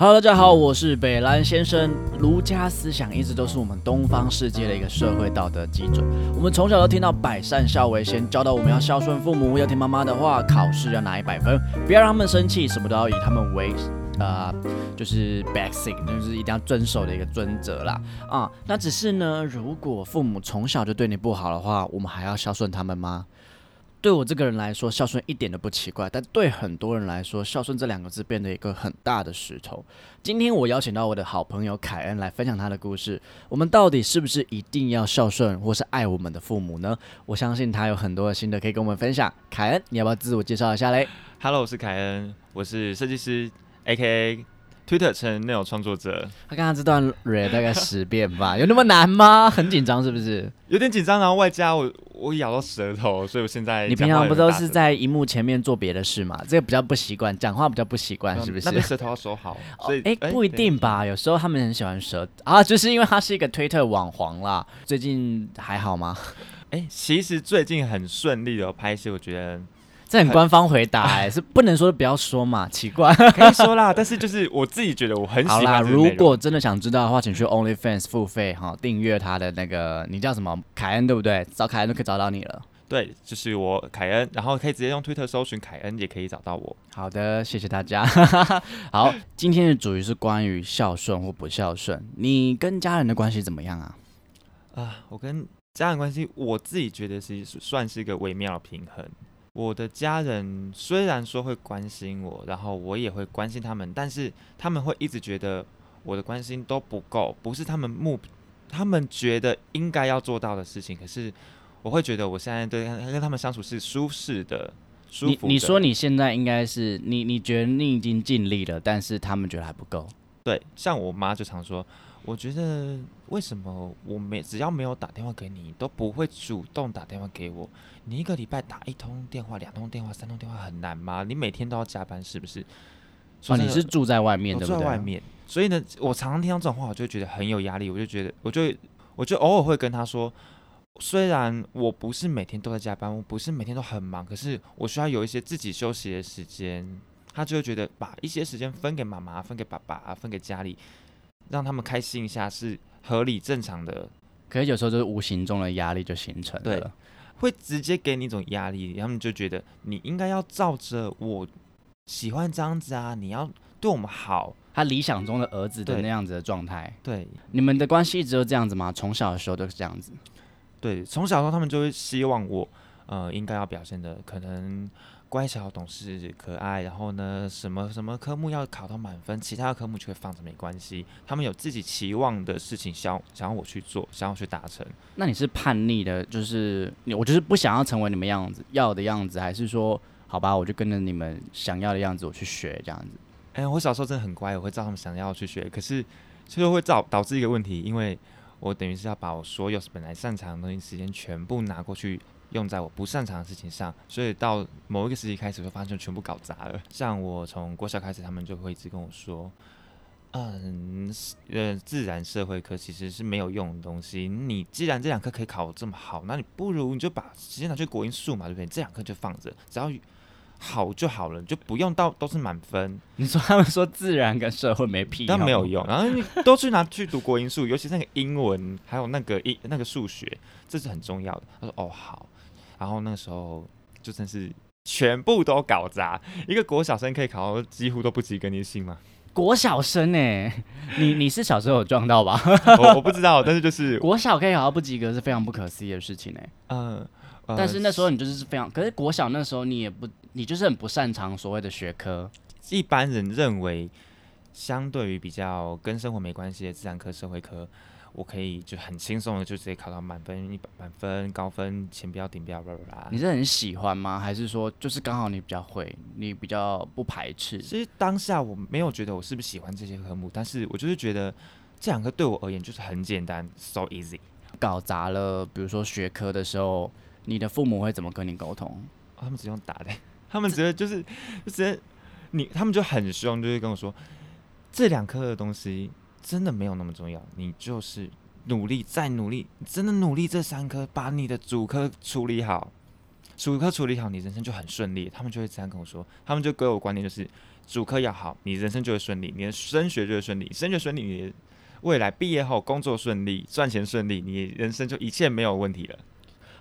Hello，大家好，我是北兰先生。儒家思想一直都是我们东方世界的一个社会道德基准。我们从小都听到百善孝为先，教导我们要孝顺父母，要听妈妈的话，考试要拿一百分，不要让他们生气，什么都要以他们为，呃，就是 basic，就是一定要遵守的一个准则啦。啊，那只是呢，如果父母从小就对你不好的话，我们还要孝顺他们吗？对我这个人来说，孝顺一点都不奇怪，但对很多人来说，孝顺这两个字变得一个很大的石头。今天我邀请到我的好朋友凯恩来分享他的故事。我们到底是不是一定要孝顺或是爱我们的父母呢？我相信他有很多的心得可以跟我们分享。凯恩，你要不要自我介绍一下嘞？Hello，我是凯恩，我是设计师，A.K.A。Twitter 成内容创作者，他刚刚这段 read 大概十遍吧，有那么难吗？很紧张是不是？有点紧张，然后外加我我咬到舌头，所以我现在你平常不都是在荧幕前面做别的事吗？这个比较不习惯，讲话比较不习惯，是不是？那舌头要收好，所以哎不一定吧，有时候他们很喜欢舌啊，就是因为他是一个推特网红啦。最近还好吗？哎，其实最近很顺利的拍戏，我觉得。这很官方回答哎，是不能说不要说嘛，奇怪。可以说啦，但是就是我自己觉得我很喜欢。好啦，如果真的想知道的话，请去 OnlyFans 付费哈，订阅他的那个，你叫什么？凯恩对不对？找凯恩就可以找到你了。对，就是我凯恩，然后可以直接用推特搜寻凯恩，也可以找到我。好的，谢谢大家。好，今天的主题是关于孝顺或不孝顺。你跟家人的关系怎么样啊？啊，我跟家人关系，我自己觉得是算是一个微妙的平衡。我的家人虽然说会关心我，然后我也会关心他们，但是他们会一直觉得我的关心都不够，不是他们目，他们觉得应该要做到的事情。可是我会觉得我现在对跟他们相处是舒适的、舒服。你你说你现在应该是你你觉得你已经尽力了，但是他们觉得还不够。对，像我妈就常说。我觉得为什么我没只要没有打电话给你，都不会主动打电话给我？你一个礼拜打一通电话、两通电话、三通电话很难吗？你每天都要加班是不是？啊，你是住在外面的，住在外面，所以呢，我常常听到这种话，我就觉得很有压力。我就觉得，我就我就偶尔会跟他说，虽然我不是每天都在加班，我不是每天都很忙，可是我需要有一些自己休息的时间。他就会觉得把一些时间分给妈妈、分给爸爸、分给家里。让他们开心一下是合理正常的，可是有时候就是无形中的压力就形成了，会直接给你一种压力，他们就觉得你应该要照着我喜欢这样子啊，你要对我们好，他理想中的儿子的那样子的状态。对，你们的关系一直都这样子吗？从小的时候都是这样子？对，从小时候他们就会希望我，呃，应该要表现的可能。乖巧懂事可爱，然后呢，什么什么科目要考到满分，其他的科目就会放着没关系。他们有自己期望的事情，想想要我去做，想要去达成。那你是叛逆的，就是我就是不想要成为你们样子要的样子，还是说好吧，我就跟着你们想要的样子我去学这样子？哎，我小时候真的很乖，我会照他们想要去学，可是就会造导致一个问题，因为我等于是要把我所有本来擅长的东西时间全部拿过去。用在我不擅长的事情上，所以到某一个时期开始，会发现全部搞砸了。像我从国小开始，他们就会一直跟我说：“嗯，呃，自然社会科其实是没有用的东西。你既然这两科可以考这么好，那你不如你就把时间拿去国英数嘛，对不对？这两科就放着，只要好就好了，就不用到都是满分。你说他们说自然跟社会没屁，但没有用。然后你都去拿去读国英数，尤其是那个英文，还有那个英那个数学，这是很重要的。他说：哦，好。”然后那个时候就真是全部都搞砸，一个国小生可以考到几乎都不及格，你信吗？国小生哎，你你是小时候有撞到吧？我我不知道，但是就是 国小可以考到不及格是非常不可思议的事情哎。嗯，但是那时候你就是非常，可是国小那时候你也不，你就是很不擅长所谓的学科。一般人认为，相对于比较跟生活没关系的自然科、社会科。我可以就很轻松的就直接考到满分一百满分高分前标顶标。你是很喜欢吗？还是说就是刚好你比较会，你比较不排斥？其实当下我没有觉得我是不是喜欢这些科目，但是我就是觉得这两个对我而言就是很简单，so easy。搞砸了，比如说学科的时候，你的父母会怎么跟你沟通？他们只用打的，他们直接就是就直接你他们就很凶，就是跟我说，这两科的东西真的没有那么重要，你就是努力再努力，真的努力这三科，把你的主科处理好，主科处理好，你人生就很顺利。他们就会这样跟我说，他们就给我观念就是，主科要好，你人生就会顺利，你的升学就会顺利，升学顺利，你的未来毕业后工作顺利，赚钱顺利，你人生就一切没有问题了。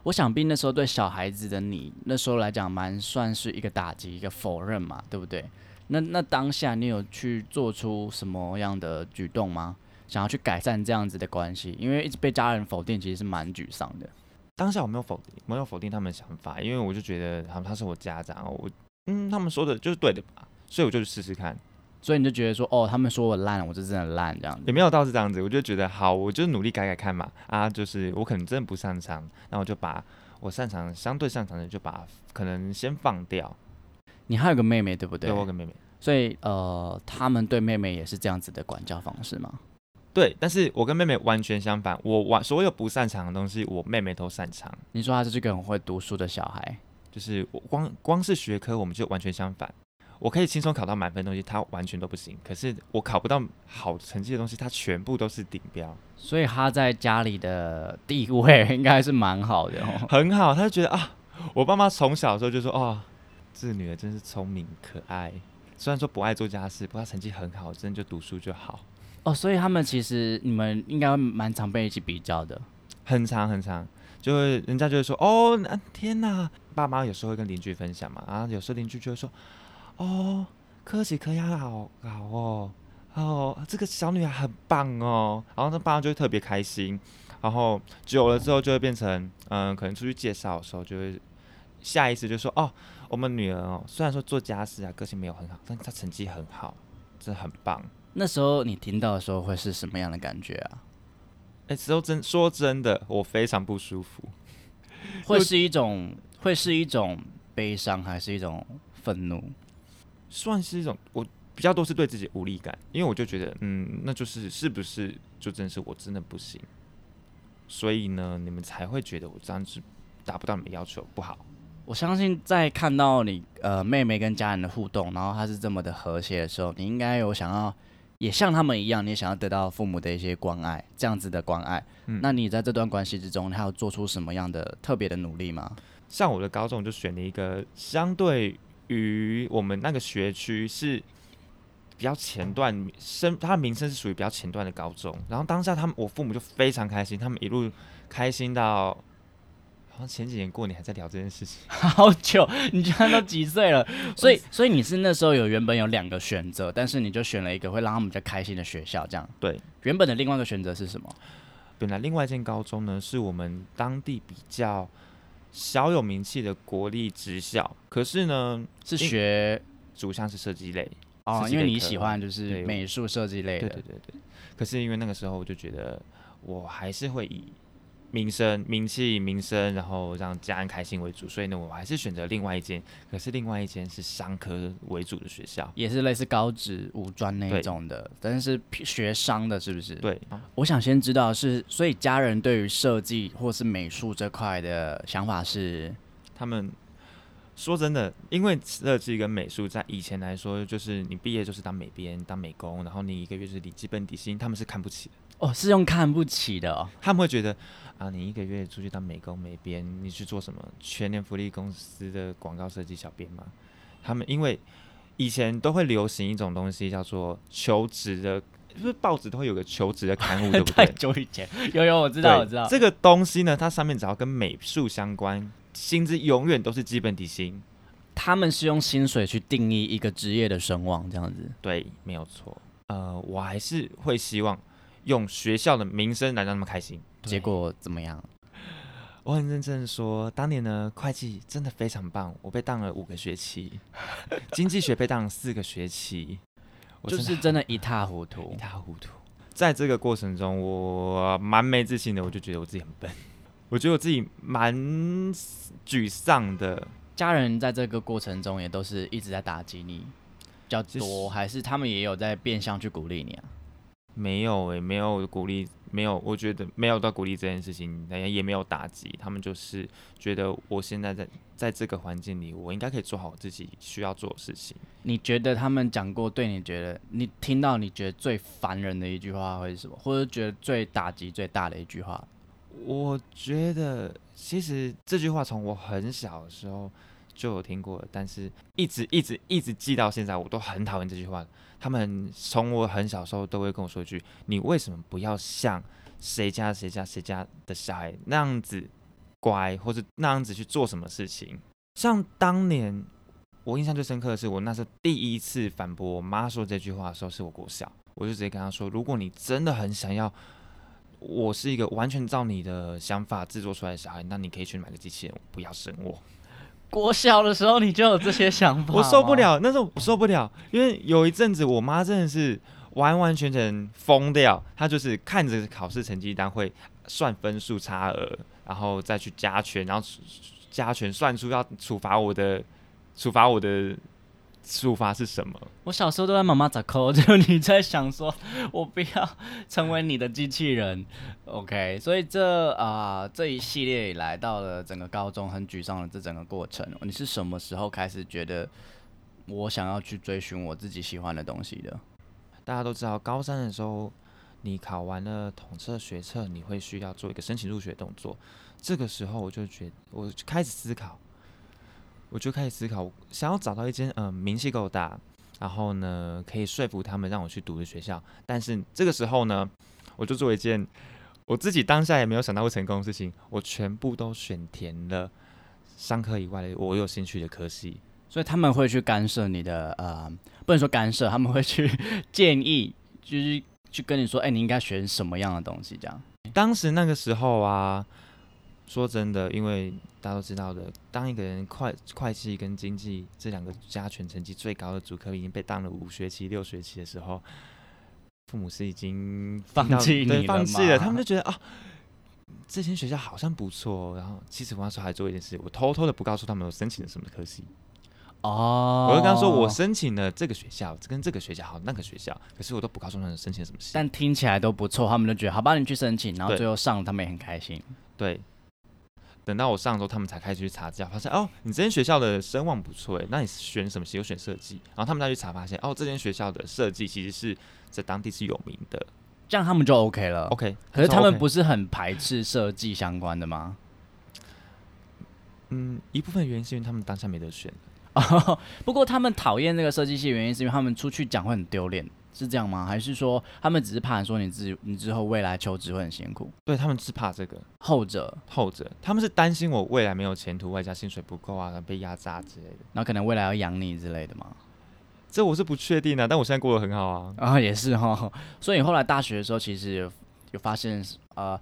我想必那时候对小孩子的你，那时候来讲蛮算是一个打击，一个否认嘛，对不对？那那当下你有去做出什么样的举动吗？想要去改善这样子的关系？因为一直被家人否定，其实是蛮沮丧的。当下我没有否定，没有否定他们的想法，因为我就觉得他们他是我家长，我嗯，他们说的就是对的吧，所以我就去试试看。所以你就觉得说，哦，他们说我烂，我就真的烂这样子。也没有到是这样子，我就觉得好，我就努力改改看嘛。啊，就是我可能真的不擅长，那我就把我擅长、相对擅长的就把可能先放掉。你还有个妹妹对不对？对，我有个妹妹。所以呃，他们对妹妹也是这样子的管教方式吗？对，但是我跟妹妹完全相反，我完所有不擅长的东西，我妹妹都擅长。你说她是这个很会读书的小孩，就是我光光是学科，我们就完全相反。我可以轻松考到满分的东西，她完全都不行。可是我考不到好成绩的东西，她全部都是顶标。所以他在家里的地位应该是蛮好的哦，很好。他就觉得啊，我爸妈从小的时候就说，哦，这女儿真是聪明可爱。虽然说不爱做家事，不过她成绩很好，真的就读书就好。哦，所以他们其实你们应该蛮常被一起比较的，很长很长，就会人家就会说，哦，那天哪，爸妈有时候会跟邻居分享嘛，啊，有时候邻居就会说。哦，科技科亚好好哦，哦，这个小女孩很棒哦，然后那爸妈就会特别开心，然后久了之后就会变成，嗯，可能出去介绍的时候就会下意识就说，哦，我们女儿哦，虽然说做家事啊，个性没有很好，但她成绩很好，真的很棒。那时候你听到的时候会是什么样的感觉啊？哎，说真说真的，我非常不舒服，会是一种会是一种悲伤，还是一种愤怒？算是一种，我比较多是对自己无力感，因为我就觉得，嗯，那就是是不是就真是我真的不行，所以呢，你们才会觉得我这样子达不到你们要求不好。我相信在看到你呃妹妹跟家人的互动，然后她是这么的和谐的时候，你应该有想要也像他们一样，你也想要得到父母的一些关爱，这样子的关爱。嗯，那你在这段关系之中，你还有做出什么样的特别的努力吗？像我的高中就选了一个相对。于我们那个学区是比较前段，生他的名声是属于比较前段的高中。然后当下他们，我父母就非常开心，他们一路开心到，好像前几年过年还在聊这件事情。好久，你居然都几岁了？所以，所以你是那时候有原本有两个选择，但是你就选了一个会让他们比较开心的学校，这样？对。原本的另外一个选择是什么？本来另外一间高中呢，是我们当地比较。小有名气的国立职校，可是呢是学主项是设计类哦，因为你喜欢就是美术设计类的，对对对对。可是因为那个时候我就觉得我还是会以。名声、名气、名声，然后让家人开心为主，所以呢，我还是选择另外一间。可是另外一间是商科为主的学校，也是类似高职、五专那种的，但是学商的，是不是？对。我想先知道是，所以家人对于设计或是美术这块的想法是，他们说真的，因为设计跟美术在以前来说，就是你毕业就是当美编、当美工，然后你一个月是领基本底薪，他们是看不起的。哦，是用看不起的哦，他们会觉得。啊，你一个月出去当美工美编，你去做什么？全年福利公司的广告设计小编吗？他们因为以前都会流行一种东西叫做求职的，不是报纸都会有个求职的刊物，对不对？太久以前，有有我知道我知道。这个东西呢，它上面只要跟美术相关，薪资永远都是基本底薪。他们是用薪水去定义一个职业的声望，这样子。对，没有错。呃，我还是会希望用学校的名声来让他们开心。结果怎么样？我很认真的说，当年呢，会计真的非常棒，我被当了五个学期，经济学被当了四个学期，我就是真的一塌糊涂，一塌糊涂。在这个过程中，我蛮没自信的，我就觉得我自己很笨，我觉得我自己蛮沮丧的。家人在这个过程中也都是一直在打击你，比较多，还是他们也有在变相去鼓励你啊？没有诶、没有鼓励，没有，我觉得没有到鼓励这件事情，也也没有打击，他们就是觉得我现在在在这个环境里，我应该可以做好我自己需要做的事情。你觉得他们讲过对你觉得你听到你觉得最烦人的一句话会是什么，或者觉得最打击最大的一句话？我觉得其实这句话从我很小的时候就有听过，但是一直一直一直记到现在，我都很讨厌这句话。他们从我很小时候都会跟我说一句：“你为什么不要像谁家谁家谁家的小孩那样子乖，或者那样子去做什么事情？”像当年我印象最深刻的是，我那时候第一次反驳我妈说这句话的时候，是我国小，我就直接跟她说：“如果你真的很想要。”我是一个完全照你的想法制作出来的小孩，那你可以去买个机器人，不要生我。国小的时候你就有这些想法，我受不。了，那时候我受不了，因为有一阵子我妈真的是完完全全疯掉，她就是看着考试成绩单会算分数差额，然后再去加权，然后加权算出要处罚我的，处罚我的。处罚是什么？我小时候都在妈妈咋扣，就你在想说，我不要成为你的机器人，OK？所以这啊这一系列以来到了整个高中很沮丧的这整个过程，你是什么时候开始觉得我想要去追寻我自己喜欢的东西的？大家都知道，高三的时候你考完了统测学测，你会需要做一个申请入学动作。这个时候我就觉，我就开始思考。我就开始思考，想要找到一间嗯名气够大，然后呢可以说服他们让我去读的学校。但是这个时候呢，我就做一件我自己当下也没有想到会成功的事情，我全部都选填了商科以外的我有兴趣的科系。所以他们会去干涉你的呃，不能说干涉，他们会去建议，就是去跟你说，哎，你应该选什么样的东西这样。当时那个时候啊。说真的，因为大家都知道的，当一个人会会计跟经济这两个加权成绩最高的主科已经被当了五学期、六学期的时候，父母是已经放弃你了放弃了。他们就觉得啊，这间学校好像不错。然后，其实我那时候还做一件事，我偷偷的不告诉他们我申请了什么科系。哦，我就跟他说我申请了这个学校，跟这个学校好，那个学校，可是我都不告诉他们申请什么系。但听起来都不错，他们就觉得好吧，你去申请，然后最后上了，他们也很开心。对。等到我上周，他们才开始去查资料，发现哦，你这间学校的声望不错诶，那你选什么系？我选设计。然后他们再去查，发现哦，这间学校的设计其实是在当地是有名的，这样他们就 OK 了。OK，可是他们不是很排斥设计相关的吗？嗯，一部分原因是因为他们当下没得选。不过他们讨厌这个设计系，原因是因为他们出去讲会很丢脸。是这样吗？还是说他们只是怕说你自己你之后未来求职会很辛苦？对他们是怕这个后者，后者他们是担心我未来没有前途，外加薪水不够啊，被压榨之类的。那可能未来要养你之类的吗？这我是不确定的，但我现在过得很好啊。啊，也是哈。所以你后来大学的时候，其实有有发现呃，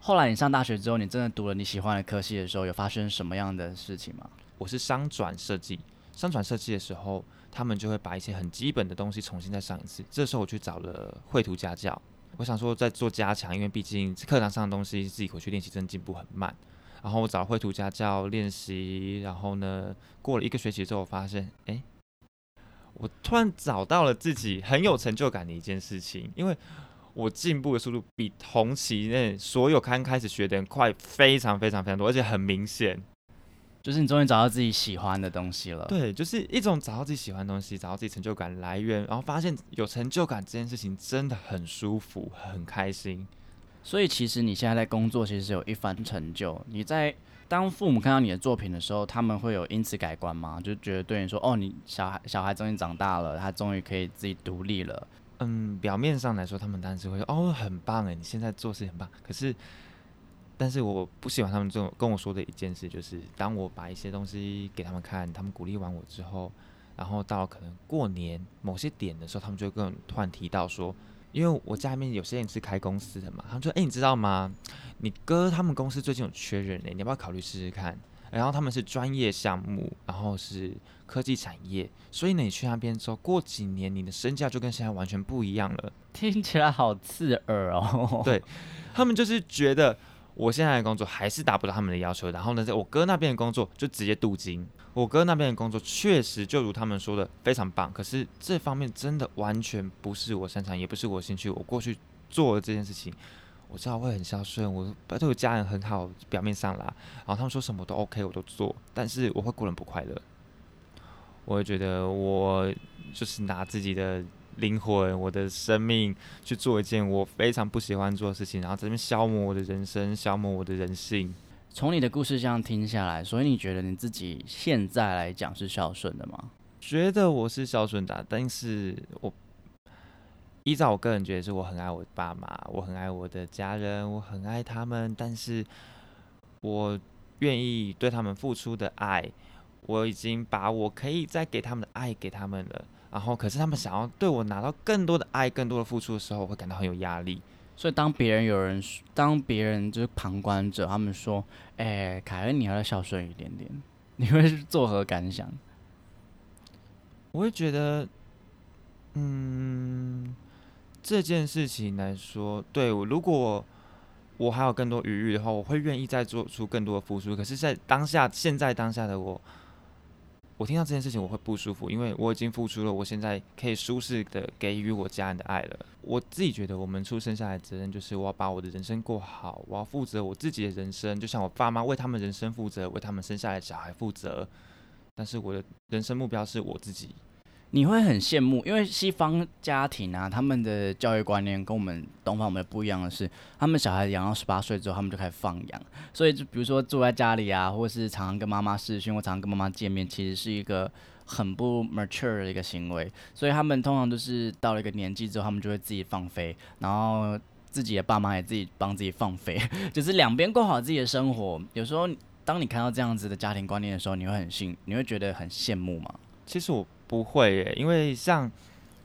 后来你上大学之后，你真的读了你喜欢的科系的时候，有发生什么样的事情吗？我是商转设计，商转设计的时候。他们就会把一些很基本的东西重新再上一次。这时候我去找了绘图家教，我想说在做加强，因为毕竟课堂上的东西自己回去练习真的进步很慢。然后我找绘图家教练习，然后呢，过了一个学期之后，我发现，哎，我突然找到了自己很有成就感的一件事情，因为我进步的速度比同期内所有刚开始学的人快非常非常非常多，而且很明显。就是你终于找到自己喜欢的东西了。对，就是一种找到自己喜欢的东西，找到自己成就感来源，然后发现有成就感这件事情真的很舒服，很开心。所以其实你现在在工作，其实有一番成就。你在当父母看到你的作品的时候，他们会有因此改观吗？就觉得对你说：“哦，你小孩小孩终于长大了，他终于可以自己独立了。”嗯，表面上来说，他们当然是会说：“哦，很棒哎，你现在做事很棒。”可是。但是我不喜欢他们这种跟我说的一件事，就是当我把一些东西给他们看，他们鼓励完我之后，然后到可能过年某些点的时候，他们就跟我突然提到说，因为我家里面有些人是开公司的嘛，他们说，哎，你知道吗？你哥他们公司最近有缺人呢，你要不要考虑试试看？然后他们是专业项目，然后是科技产业，所以呢，你去那边之后，过几年你的身价就跟现在完全不一样了。听起来好刺耳哦。对他们就是觉得。我现在的工作还是达不到他们的要求，然后呢，在我哥那边的工作就直接镀金。我哥那边的工作确实就如他们说的非常棒，可是这方面真的完全不是我擅长，也不是我兴趣。我过去做的这件事情，我知道会很孝顺，我对我家人很好，表面上啦，然后他们说什么都 OK，我都做，但是我会过得不快乐。我也觉得我就是拿自己的灵魂、我的生命去做一件我非常不喜欢做的事情，然后这边消磨我的人生，消磨我的人性。从你的故事这样听下来，所以你觉得你自己现在来讲是孝顺的吗？觉得我是孝顺的，但是我依照我个人觉得，是我很爱我爸妈，我很爱我的家人，我很爱他们，但是我愿意对他们付出的爱，我已经把我可以再给他们的爱给他们了。然后，可是他们想要对我拿到更多的爱、更多的付出的时候，我会感到很有压力。所以，当别人有人，当别人就是旁观者，他们说：“哎，凯恩，你要孝顺一点点。”你会作何感想？我会觉得，嗯，这件事情来说，对我，如果我还有更多余裕的话，我会愿意再做出更多的付出。可是，在当下，现在当下的我。我听到这件事情我会不舒服，因为我已经付出了，我现在可以舒适的给予我家人的爱了。我自己觉得，我们出生下来责任就是我要把我的人生过好，我要负责我自己的人生，就像我爸妈为他们人生负责，为他们生下来小孩负责。但是我的人生目标是我自己。你会很羡慕，因为西方家庭啊，他们的教育观念跟我们东方我们不一样的是，他们小孩养到十八岁之后，他们就开始放养。所以就比如说住在家里啊，或是常常跟妈妈视讯，或常常跟妈妈见面，其实是一个很不 mature 的一个行为。所以他们通常都是到了一个年纪之后，他们就会自己放飞，然后自己的爸妈也自己帮自己放飞，就是两边过好自己的生活。有时候当你看到这样子的家庭观念的时候，你会很幸，你会觉得很羡慕吗？其实我。不会耶，因为像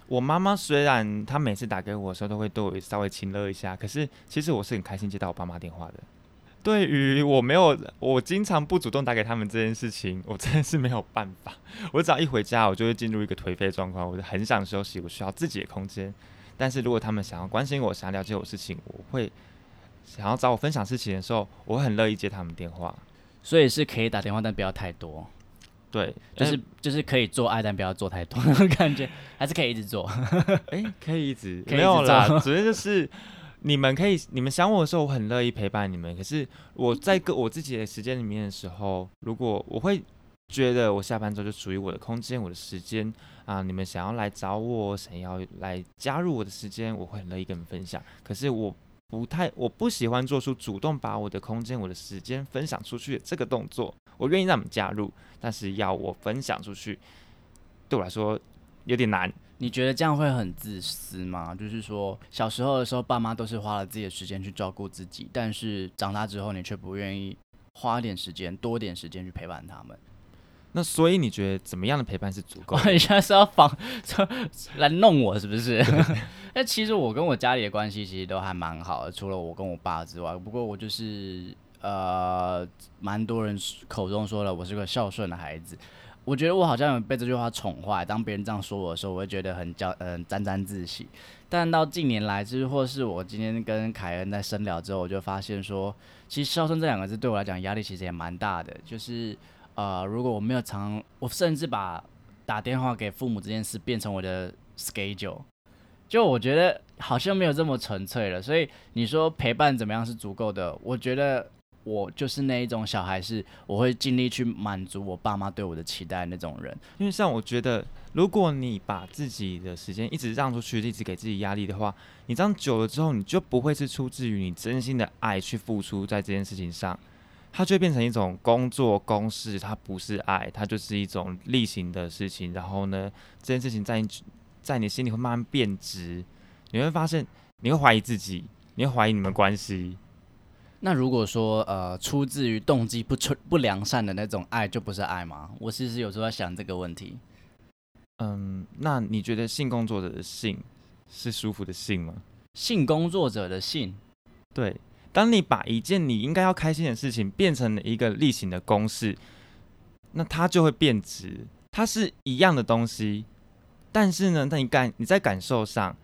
我妈妈，虽然她每次打给我的时候都会对我稍微亲热一下，可是其实我是很开心接到我爸妈电话的。对于我没有，我经常不主动打给他们这件事情，我真的是没有办法。我只要一回家，我就会进入一个颓废状况，我就很想休息，我需要自己的空间。但是如果他们想要关心我，想要了解我事情，我会想要找我分享事情的时候，我很乐意接他们电话。所以是可以打电话，但不要太多。对，就是就是可以做爱，但不要做太多 感觉，还是可以一直做。哎，可以一直没有啦，主要就是你们可以，你们想我的时候，我很乐意陪伴你们。可是我在个我自己的时间里面的时候，如果我会觉得我下班之后就属于我的空间、我的时间啊，你们想要来找我，想要来加入我的时间，我会很乐意跟你们分享。可是我不太，我不喜欢做出主动把我的空间、我的时间分享出去的这个动作。我愿意让你们加入，但是要我分享出去，对我来说有点难。你觉得这样会很自私吗？就是说，小时候的时候，爸妈都是花了自己的时间去照顾自己，但是长大之后，你却不愿意花点时间、多点时间去陪伴他们。那所以你觉得怎么样的陪伴是足够？你 现在是要防来弄我是不是？那其实我跟我家里的关系其实都还蛮好的，除了我跟我爸之外。不过我就是。呃，蛮多人口中说了，我是个孝顺的孩子。我觉得我好像有被这句话宠坏。当别人这样说我的时候，我会觉得很骄，嗯，沾沾自喜。但到近年来，就是或是我今天跟凯恩在深聊之后，我就发现说，其实孝顺这两个字对我来讲压力其实也蛮大的。就是呃，如果我没有常，我甚至把打电话给父母这件事变成我的 schedule。就我觉得好像没有这么纯粹了。所以你说陪伴怎么样是足够的？我觉得。我就是那一种小孩，是我会尽力去满足我爸妈对我的期待那种人。因为像我觉得，如果你把自己的时间一直让出去，一直给自己压力的话，你这样久了之后，你就不会是出自于你真心的爱去付出在这件事情上，它就会变成一种工作公式，它不是爱，它就是一种例行的事情。然后呢，这件事情在你在你心里会慢慢变质，你会发现你会怀疑自己，你会怀疑你们关系。那如果说呃出自于动机不纯不良善的那种爱，就不是爱吗？我其实有时候在想这个问题。嗯，那你觉得性工作者的性是舒服的性吗？性工作者的性，对。当你把一件你应该要开心的事情变成了一个例行的公式，那它就会变值。它是一样的东西，但是呢，那你感你在感受上，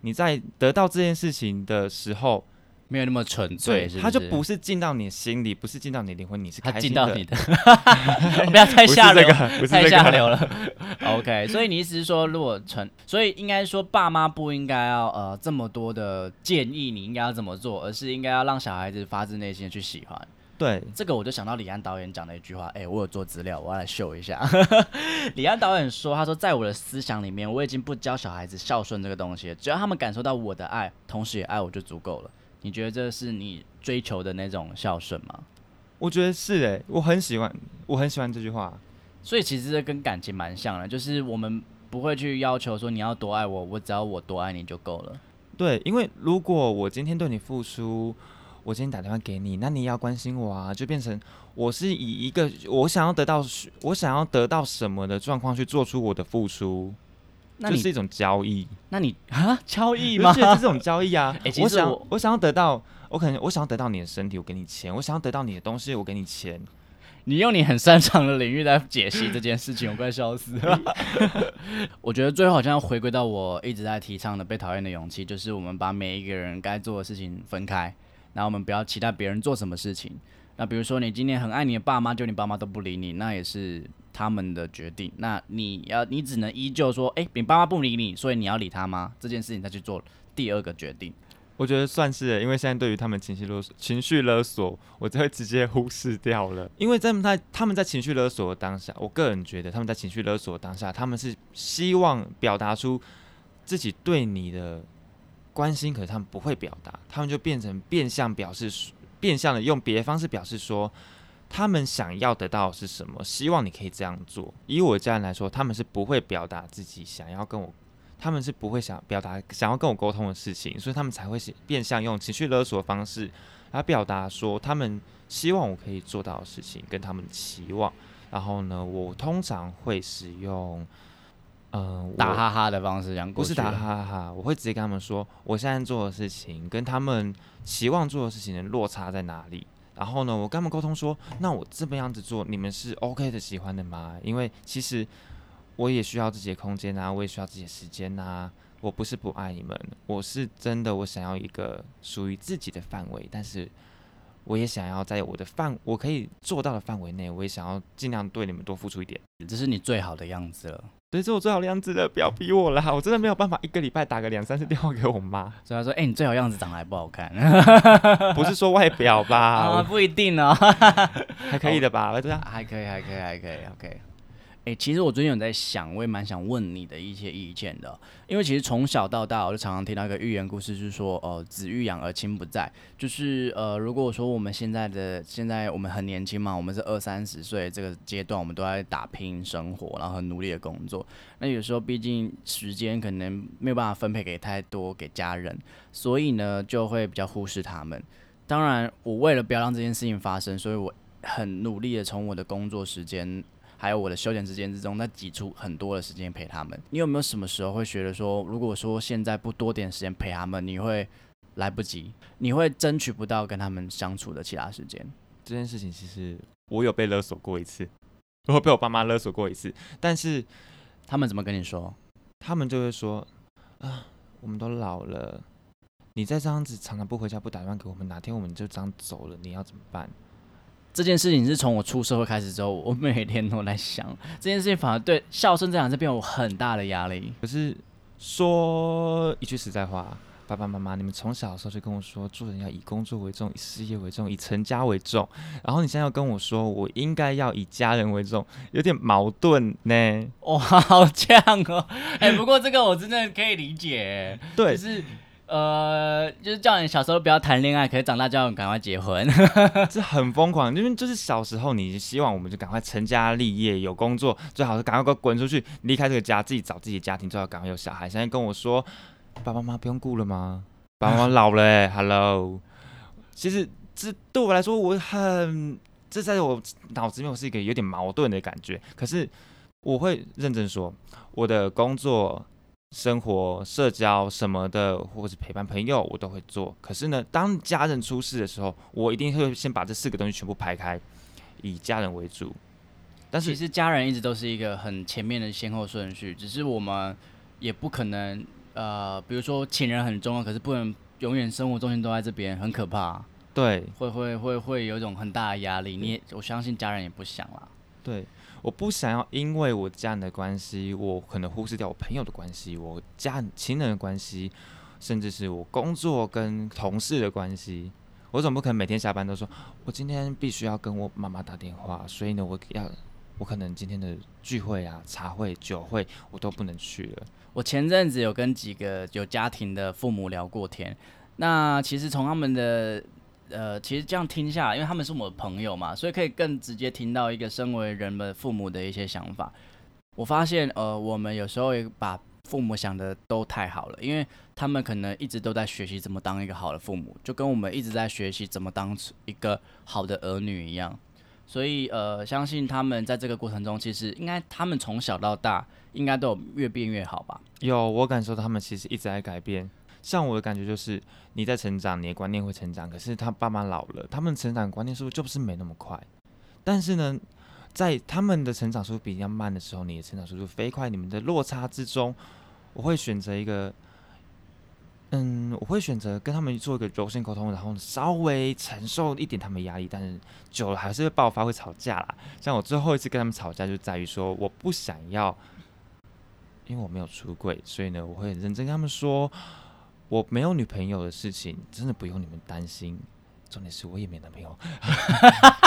你在得到这件事情的时候。没有那么纯粹，是他就不不是进到你心里，不是进到你灵魂，你是他。进到你的，不要太下流这，个，不是太这个。下流了。OK，所以你意思是说，如果纯，所以应该说爸妈不应该要呃这么多的建议你应该要怎么做，而是应该要让小孩子发自内心的去喜欢。对，这个我就想到李安导演讲的一句话，哎、我有做资料，我要来秀一下。李安导演说，他说在我的思想里面，我已经不教小孩子孝顺这个东西了，只要他们感受到我的爱，同时也爱我就足够了。你觉得这是你追求的那种孝顺吗？我觉得是诶，我很喜欢，我很喜欢这句话。所以其实这跟感情蛮像的，就是我们不会去要求说你要多爱我，我只要我多爱你就够了。对，因为如果我今天对你付出，我今天打电话给你，那你也要关心我啊，就变成我是以一个我想要得到我想要得到什么的状况去做出我的付出，那你、就是一种交易。那你啊交易吗？觉得这种交易啊？我想我我想要得到，我可能我想要得到你的身体，我给你钱；我想要得到你的东西，我给你钱。你用你很擅长的领域来解析这件事情，我快笑死了。我觉得最后好像要回归到我一直在提倡的被讨厌的勇气，就是我们把每一个人该做的事情分开，然后我们不要期待别人做什么事情。那比如说你今天很爱你的爸妈，就你爸妈都不理你，那也是他们的决定。那你要你只能依旧说，诶，你爸妈不理你，所以你要理他吗？这件事情再去做第二个决定。我觉得算是，因为现在对于他们情绪勒索、情绪勒索，我就会直接忽视掉了。因为在他们在他们在情绪勒索的当下，我个人觉得他们在情绪勒索当下，他们是希望表达出自己对你的关心，可是他们不会表达，他们就变成变相表示，变相的用别的方式表示说，他们想要得到的是什么，希望你可以这样做。以我家人来说，他们是不会表达自己想要跟我他们是不会想表达想要跟我沟通的事情，所以他们才会是变相用情绪勒索的方式来表达说他们希望我可以做到的事情跟他们期望。然后呢，我通常会使用，嗯、打哈哈的方式讲过去，不是打哈哈哈，我会直接跟他们说，我现在做的事情跟他们期望做的事情的落差在哪里。然后呢，我跟他们沟通说，那我这么样子做，你们是 OK 的、喜欢的吗？因为其实我也需要自己的空间啊，我也需要自己的时间啊。我不是不爱你们，我是真的，我想要一个属于自己的范围，但是我也想要在我的范我可以做到的范围内，我也想要尽量对你们多付出一点。这是你最好的样子了。对，这是我最好的样子的，不要逼我啦！我真的没有办法一个礼拜打个两三次电话给我妈，所以他说：“哎、你最好样子长得还不好看。不是说外表吧，不一定哦，还可以的吧？这样，还可以，还可以，还可以，OK。哎、其实我最近有在想，我也蛮想问你的一些意见的，因为其实从小到大，我就常常听到一个寓言故事，就是说，哦、子欲养而亲不在，就是呃，如果说我们现在的现在我们很年轻嘛，我们是二三十岁这个阶段，我们都在打拼生活，然后很努力的工作，那有时候毕竟时间可能没有办法分配给太多给家人，所以呢，就会比较忽视他们。当然，我为了不要让这件事情发生，所以我很努力的从我的工作时间还有我的休闲时间之中，那挤出很多的时间陪他们。你有没有什么时候会觉得说，如果说现在不多点时间陪他们，你会来不及，你会争取不到跟他们相处的其他时间？这件事情其实我有被勒索过一次，我有被我爸妈勒索过一次，但是他们怎么跟你说？他们就会说啊，我们都老了，你再这样子常常不回家不打电话给我们，哪天我们就这样走了，你要怎么办？这件事情是从我出社会开始之后，我每天都在想 这件事情，反而对孝顺这两个字变有很大的压力。可是说一句实在话，爸爸妈妈，你们从小的时候就跟我说，做人要以工作为重，以事业为重，以成家为重。然后你现在要跟我说，我应该要以家人为重，有点矛盾呢。哇，好呛哦！哎、不过这个我真的可以理解，对就，是呃，就是叫你小时候不要谈恋爱，可是长大叫你赶快结婚。这很疯狂，因为就是小时候你希望我们就赶快成家立业，有工作，最好是赶快给我滚出去，离开这个家，自己找自己的家庭，最好赶快有小孩。现在跟我说，爸爸妈妈不用顾了吗？爸爸妈妈老了、欸、，Hello。其实这对我来说，我很这在我脑子里面我是一个有点矛盾的感觉。可是我会认真说，我的工作、生活、社交什么的，或是陪伴朋友，我都会做。可是呢，当家人出事的时候，我一定会先把这四个东西全部排开，以家人为主。但是其实家人一直都是一个很前面的先后顺序，只是我们也不可能呃，比如说情人很重要，可是不能永远生活重心都在这边，很可怕。对会会会会有一种很大的压力，你也我相信家人也不想啦。对，我不想要因为我家人的关系，我可能忽视掉我朋友的关系，我家人亲人的关系，甚至是我工作跟同事的关系。我总不可能每天下班都说，我今天必须要跟我妈妈打电话，所以呢，我要我可能今天的聚会啊、茶会、酒会我都不能去了。我前阵子有跟几个有家庭的父母聊过天，那其实从他们的呃，其实这样听下来，因为他们是我的朋友嘛，所以可以更直接听到一个身为人们父母的一些想法。我发现，呃，我们有时候也把父母想的都太好了，因为他们可能一直都在学习怎么当一个好的父母，就跟我们一直在学习怎么当一个好的儿女一样。所以，呃，相信他们在这个过程中，其实应该他们从小到大应该都有越变越好吧？有，我感受他们其实一直在改变。像我的感觉就是，你在成长，你的观念会成长。可是他爸妈老了，他们成长观念速度就不是没那么快。但是呢，在他们的成长速度比较慢的时候，你的成长速度飞快，你们的落差之中，我会选择一个，嗯，我会选择跟他们做一个柔性沟通，然后稍微承受一点他们压力，但是久了还是会爆发，会吵架啦。像我最后一次跟他们吵架，就在于说我不想要，因为我没有出柜，所以呢，我会很认真跟他们说。我没有女朋友的事情，真的不用你们担心。重点是我也没男朋友，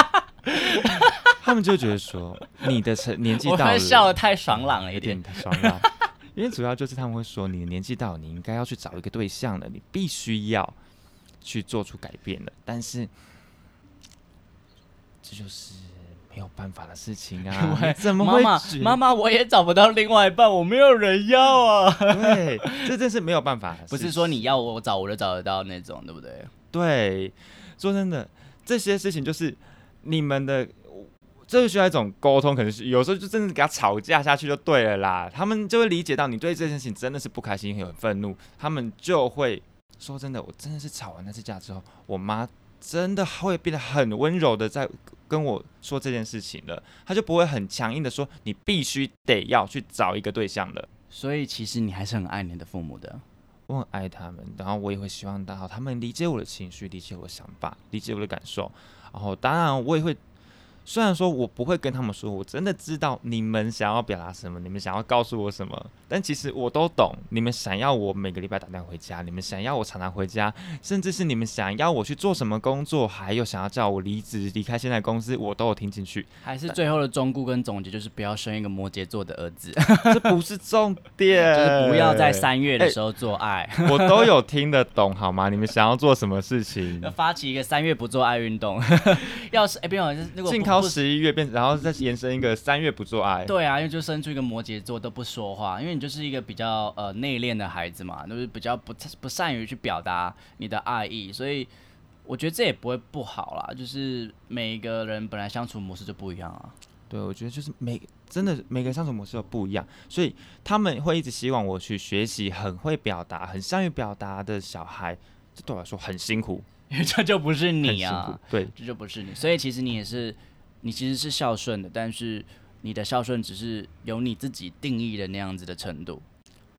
他们就觉得说你的成年纪到了，笑的太爽朗了一点，太爽朗。因为主要就是他们会说你的年纪到了，你应该要去找一个对象了，你必须要去做出改变了。但是这就是。没有办法的事情啊！怎么会？妈妈，我也找不到另外一半，我没有人要啊！对，这真是没有办法。不是说你要我找，我就找得到那种，对不对？对，说真的，这些事情就是你们的，这就需要一种沟通，可能是有时候就真的给他吵架下去就对了啦。他们就会理解到你对这件事情真的是不开心、很愤怒，他们就会说真的，我真的是吵完那次架之后，我妈真的会变得很温柔的在。跟我说这件事情了，他就不会很强硬的说你必须得要去找一个对象了。所以其实你还是很爱你的父母的，我很爱他们，然后我也会希望到他们理解我的情绪，理解我的想法，理解我的感受，然后当然我也会。虽然说我不会跟他们说，我真的知道你们想要表达什么，你们想要告诉我什么，但其实我都懂。你们想要我每个礼拜打电话回家，你们想要我常常回家，甚至是你们想要我去做什么工作，还有想要叫我离职离开现在公司，我都有听进去。还是最后的忠告跟总结就是不要生一个摩羯座的儿子，这不是重点，就是不要在三月的时候做爱。我都有听得懂，好吗？你们想要做什么事情？要 发起一个三月不做爱运动。要是哎，不用，如果靠十一月变，然后再延伸一个三月不做爱。对啊，因为就生出一个摩羯座都不说话，因为你就是一个比较呃内敛的孩子嘛，就是比较不不善于去表达你的爱意，所以我觉得这也不会不好啦。就是每一个人本来相处模式就不一样啊。对，我觉得就是每真的每个相处模式都不一样，所以他们会一直希望我去学习很会表达、很善于表达的小孩，这对我来说很辛苦。因 为这就不是你啊，对，这就不是你，所以其实你也是，你其实是孝顺的，但是你的孝顺只是由你自己定义的那样子的程度。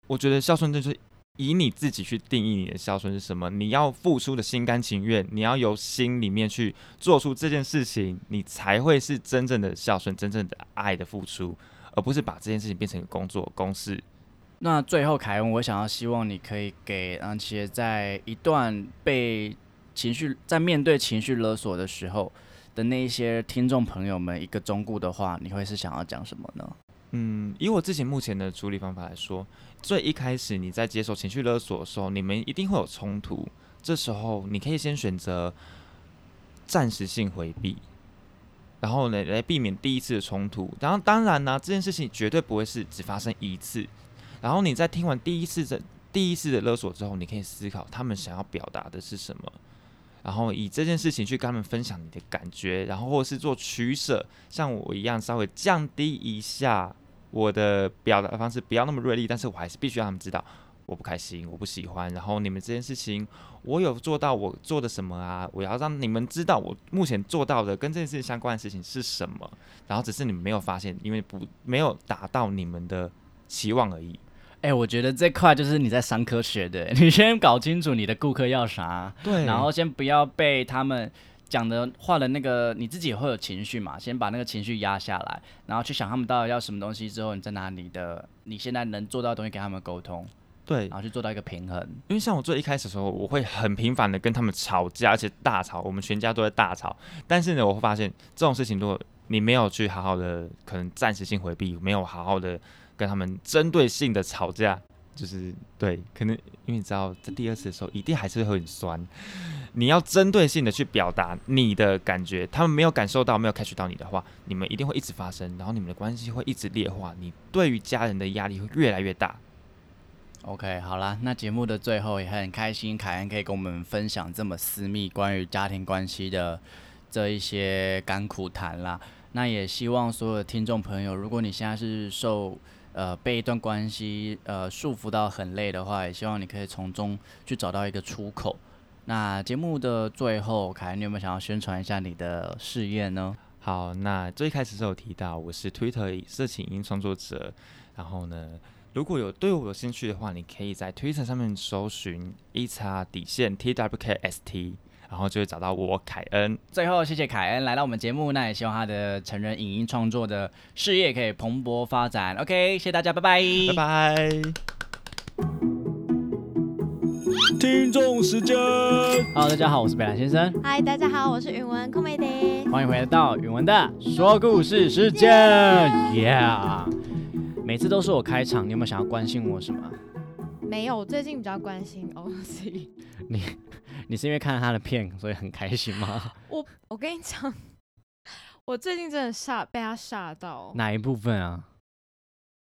我觉得孝顺就是以你自己去定义你的孝顺是什么，你要付出的心甘情愿，你要由心里面去做出这件事情，你才会是真正的孝顺，真正的爱的付出，而不是把这件事情变成一个工作公式。那最后，凯文，我想要希望你可以给那些在一段被情绪在面对情绪勒索的时候的那一些听众朋友们一个忠固的话，你会是想要讲什么呢？嗯，以我自己目前的处理方法来说，最一开始你在接受情绪勒索的时候，你们一定会有冲突，这时候你可以先选择暂时性回避，然后呢来避免第一次的冲突。然后当然呢，这件事情绝对不会是只发生一次。然后你在听完第一次的第一次的勒索之后，你可以思考他们想要表达的是什么。然后以这件事情去跟他们分享你的感觉，然后或是做取舍，像我一样稍微降低一下我的表达方式，不要那么锐利，但是我还是必须让他们知道我不开心，我不喜欢。然后你们这件事情，我有做到我做的什么啊？我要让你们知道我目前做到的跟这件事情相关的事情是什么。然后只是你们没有发现，因为不没有达到你们的期望而已。哎、我觉得这块就是你在商科学的，你先搞清楚你的顾客要啥，对，然后先不要被他们讲的话的那个，你自己也会有情绪嘛，先把那个情绪压下来，然后去想他们到底要什么东西之后，你再拿你的你现在能做到的东西跟他们沟通，对然，后去做到一个平衡。因为像我最一开始的时候，我会很频繁的跟他们吵架，而且大吵，我们全家都在大吵。但是呢，我会发现这种事情，如果你没有去好好的，可能暂时性回避，没有好好的跟他们针对性的吵架，就是对，可能因为你知道，在第二次的时候，一定还是会很酸。你要针对性的去表达你的感觉，他们没有感受到，没有 catch 到你的话，你们一定会一直发生，然后你们的关系会一直劣化，你对于家人的压力会越来越大。OK，好啦，那节目的最后也很开心，凯恩可以跟我们分享这么私密关于家庭关系的这一些甘苦谈啦。那也希望所有的听众朋友，如果你现在是受呃被一段关系呃束缚到很累的话，也希望你可以从中去找到一个出口。那节目的最后，凯恩，你有没有想要宣传一下你的事业呢？好，那最开始是有提到我是 Twitter 色情音创作者，然后呢，如果有对我有兴趣的话，你可以在 Twitter 上面搜寻一查底线 T W K S T，然后就会找到我凯恩。最后，谢谢凯恩来到我们节目，那也希望他的成人影音创作的事业可以蓬勃发展。OK，谢谢大家，拜拜，拜拜。听众时间，Hello，大家好，我是北兰先生，嗨，大家好，我是允文 comedy。欢迎回到语文的说故事时间，Yeah。每次都是我开场，你有没有想要关心我什么？没有，最近比较关心 OC。你是因为看了他的片，所以很开心吗？我我跟你讲，我最近真的吓被他吓到，哪一部分啊？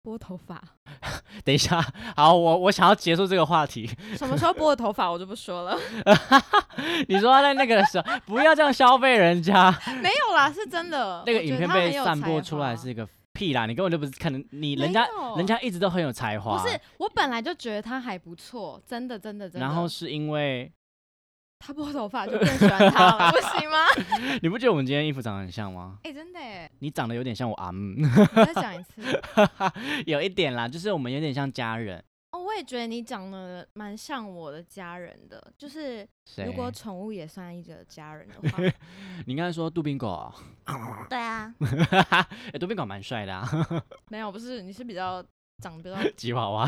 拨头发。等一下，好，我我想要结束这个话题。什么时候拨的头发我就不说了。你说他在那个时候，不要这样消费人家。没有啦，是真的。那个影片被散播出来是一个屁啦，你根本就不是看的，你人家人家一直都很有才华，不是，我本来就觉得他还不错，真的真的真的。然后是因为他拨头发就更喜欢他了，不行吗？你不觉得我们今天衣服长得很像吗？哎、真的哎，你长得有点像我阿姆，你再讲一次。有一点啦，就是我们有点像家人。哦，我也觉得你长得蛮像我的家人的，就是？如果宠物也算一个家人的话，你刚才说杜宾狗啊，对啊，哎、杜宾狗蛮帅的啊，没有，不是，你是比较长得比较吉娃娃。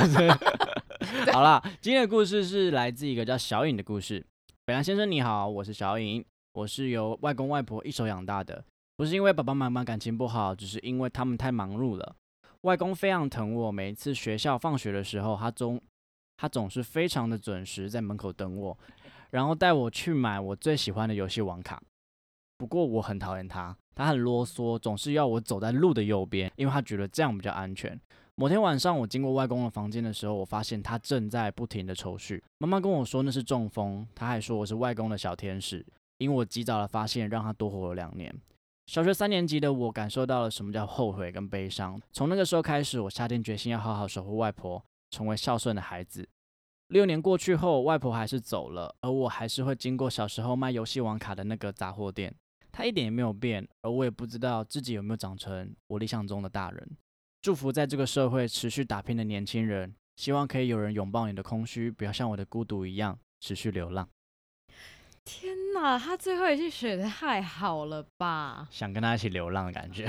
好啦，今天的故事是来自一个叫小颖的故事。北兰先生你好，我是小颖，我是由外公外婆一手养大的，不是因为爸爸妈妈感情不好，只是因为他们太忙碌了。外公非常疼我，每一次学校放学的时候，他总他总是非常的准时在门口等我，然后带我去买我最喜欢的游戏网卡。不过我很讨厌他，他很啰嗦，总是要我走在路的右边，因为他觉得这样比较安全。某天晚上，我经过外公的房间的时候，我发现他正在不停的抽搐。妈妈跟我说那是中风，他还说我是外公的小天使，因为我及早的发现，让他多活了两年。小学三年级的我感受到了什么叫后悔跟悲伤。从那个时候开始，我下定决心要好好守护外婆，成为孝顺的孩子。六年过去后，外婆还是走了，而我还是会经过小时候卖游戏王卡的那个杂货店。她一点也没有变，而我也不知道自己有没有长成我理想中的大人。祝福在这个社会持续打拼的年轻人，希望可以有人拥抱你的空虚，不要像我的孤独一样持续流浪。天哪，他最后一句写的太好了吧？想跟他一起流浪的感觉，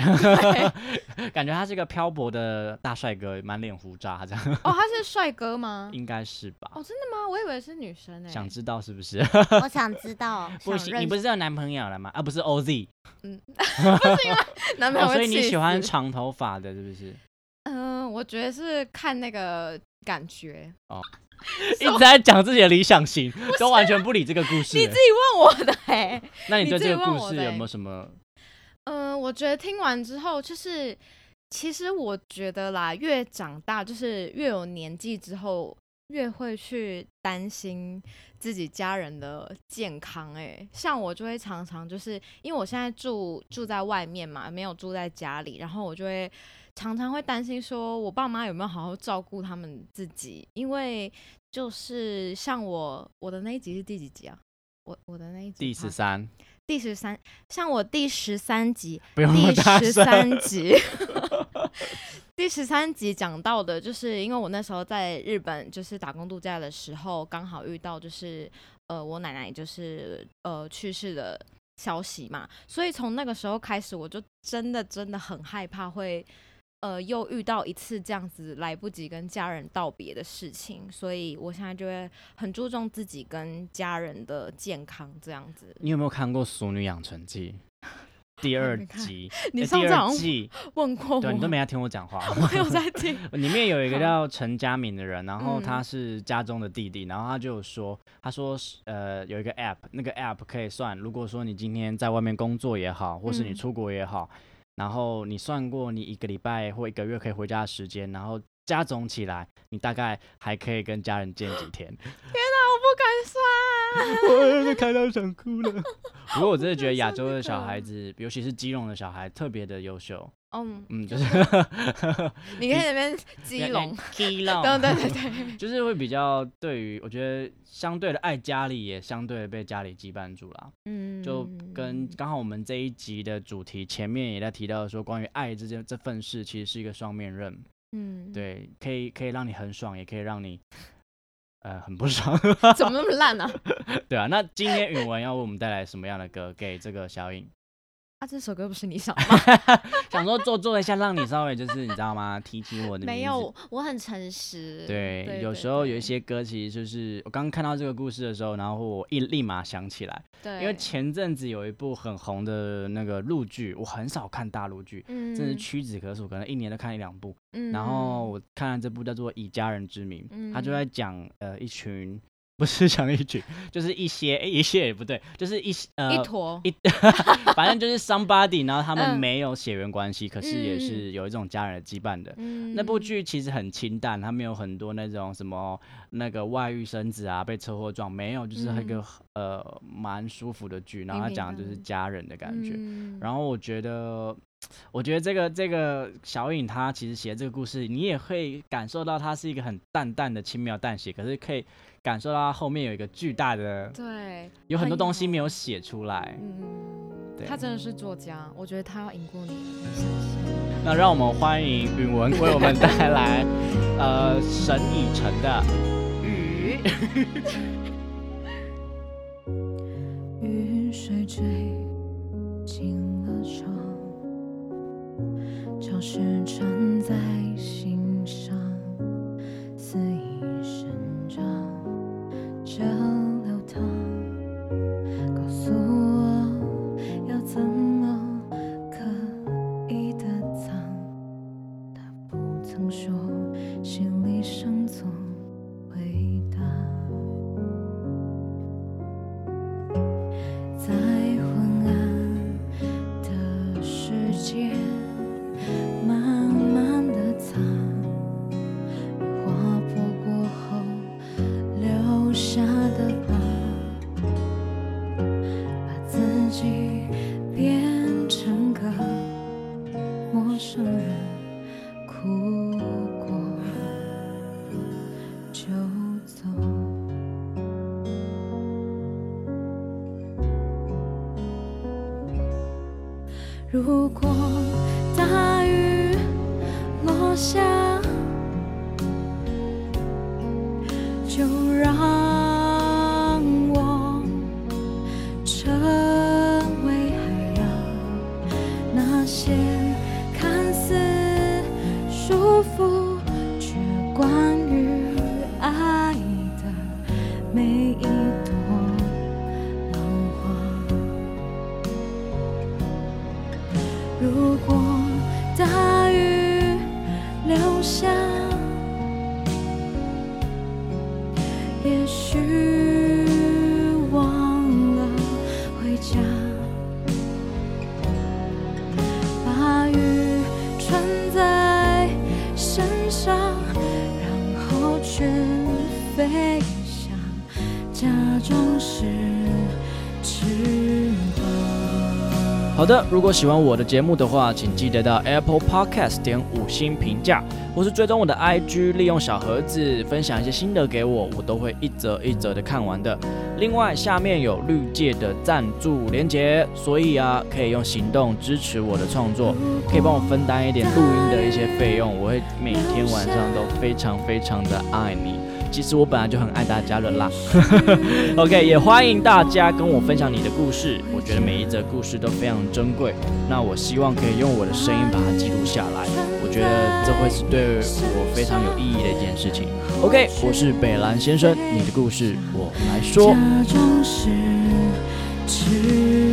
感觉他是一个漂泊的大帅哥，满脸胡渣这样，哦，他是帅哥吗？应该是吧？哦，真的吗？我以为是女生诶。想知道是不是？我想知道，不行，你不是有男朋友了吗？啊，不是 OZ，嗯，不行，男朋友会所以你喜欢死长头发的，是不是？嗯、我觉得是看那个感觉。一直在讲自己的理想型，都完全不理这个故事欸。你自己问我的哎、那你对这个故事有没有什么？嗯、我觉得听完之后，就是其实我觉得啦，越长大就是越有年纪之后，越会去担心自己家人的健康、欸。像我就会常常就是因为我现在住住在外面嘛，没有住在家里，然后我就会常常会担心说，我爸妈有没有好好照顾他们自己，因为就是像我我的那一集是第几集啊？我我的那一集第十三，第十三，像我第十三集第十。三集，第十三集讲到的，就是因为我那时候在日本就是打工度假的时候，刚好遇到就是呃我奶奶就是呃去世的消息嘛，所以从那个时候开始，我就真的真的很害怕会呃又遇到一次这样子来不及跟家人道别的事情，所以我现在就会很注重自己跟家人的健康这样子。你有没有看过《熟女养成记》第二 集？你上次好像二季，问过我，对你都没在听我讲话。我有在听，里面有一个叫陈佳敏的人，然后他嗯是家中的弟弟，然后他就说，他说是呃有一个 app，那个 app 可以算，如果说你今天在外面工作也好，或是你嗯出国也好，然后你算过你一个礼拜或一个月可以回家的时间，然后加总起来，你大概还可以跟家人见几天。我不敢算。我都看到想哭了。不过我真的觉得亚洲的小孩子，尤其是基隆的小孩，特别的优秀。嗯，嗯，就是 你可以那边基隆，基隆，对对对对，就是会比较对于，我觉得相对的爱家里，也相对的被家里羁绊住了。嗯，就跟刚好我们这一集的主题前面也在提到说，关于爱这件这份事，其实是一个双面刃。嗯，对，可以可以让你很爽，也可以让你呃很不爽。怎么那么烂啊？对啊，那今天允文要为我们带来什么样的歌给这个小颖？啊，这首歌不是你想吗？想说做做一下，让你稍微就是你知道吗？提起我的名字。没有，我很诚实。对，有时候有一，些歌，其实就是我刚刚看到这个故事的时候，然后我一立马想起来，对，因为前阵子有一部很红的那个陆剧，我很少看大陆剧，嗯，真是屈指可数，可能一年都看一两部。嗯，然后我看了这部叫做《以家人之名》，他就嗯在讲呃一群。不是讲一群，就是一些，诶一些也不对，就是一些呃一坨，一，反正就是 somebody，然后他们嗯。没有血缘关系，可是也是有一种家人的羁绊的。嗯。那部剧其实很清淡，它没有很多那种什么那个外遇生子啊，被车祸撞，没有，就是一个、呃蛮舒服的剧。然后它嗯平平讲的就是家人的感觉。嗯然后我觉得，我觉得这个这个小颖她其实写这个故事，你也会感受到它是一个很淡淡的轻描淡写，可是可以感受到它后面有一个巨大的，对，有很多东西没有有写出来。嗯，对他真的是作家，我觉得他要赢过你，你相信？那让我们欢迎允文为我们带来呃沈以诚的雨。水坠进了窗，潮湿承载假装是翅膀。好的，如果喜欢我的节目的话，请记得到 Apple Podcast 点五星评价，或是追踪我的 IG，利用小盒子分享一些心得给我，我都会一则一则的看完的。另外，下面有绿界的赞助连结，所以啊，可以用行动支持我的创作，可以帮我分担一点录音的一些费用，我会每天晚上都非常非常的爱你。其实我本来就很爱大家了啦。OK，也欢迎大家跟我分享你的故事，我觉得每一则故事都非常珍贵。那我希望可以用我的声音把它记录下来，我觉得这会是对我非常有意义的一件事情。OK，我是北兰先生，你的故事我来说。假装是只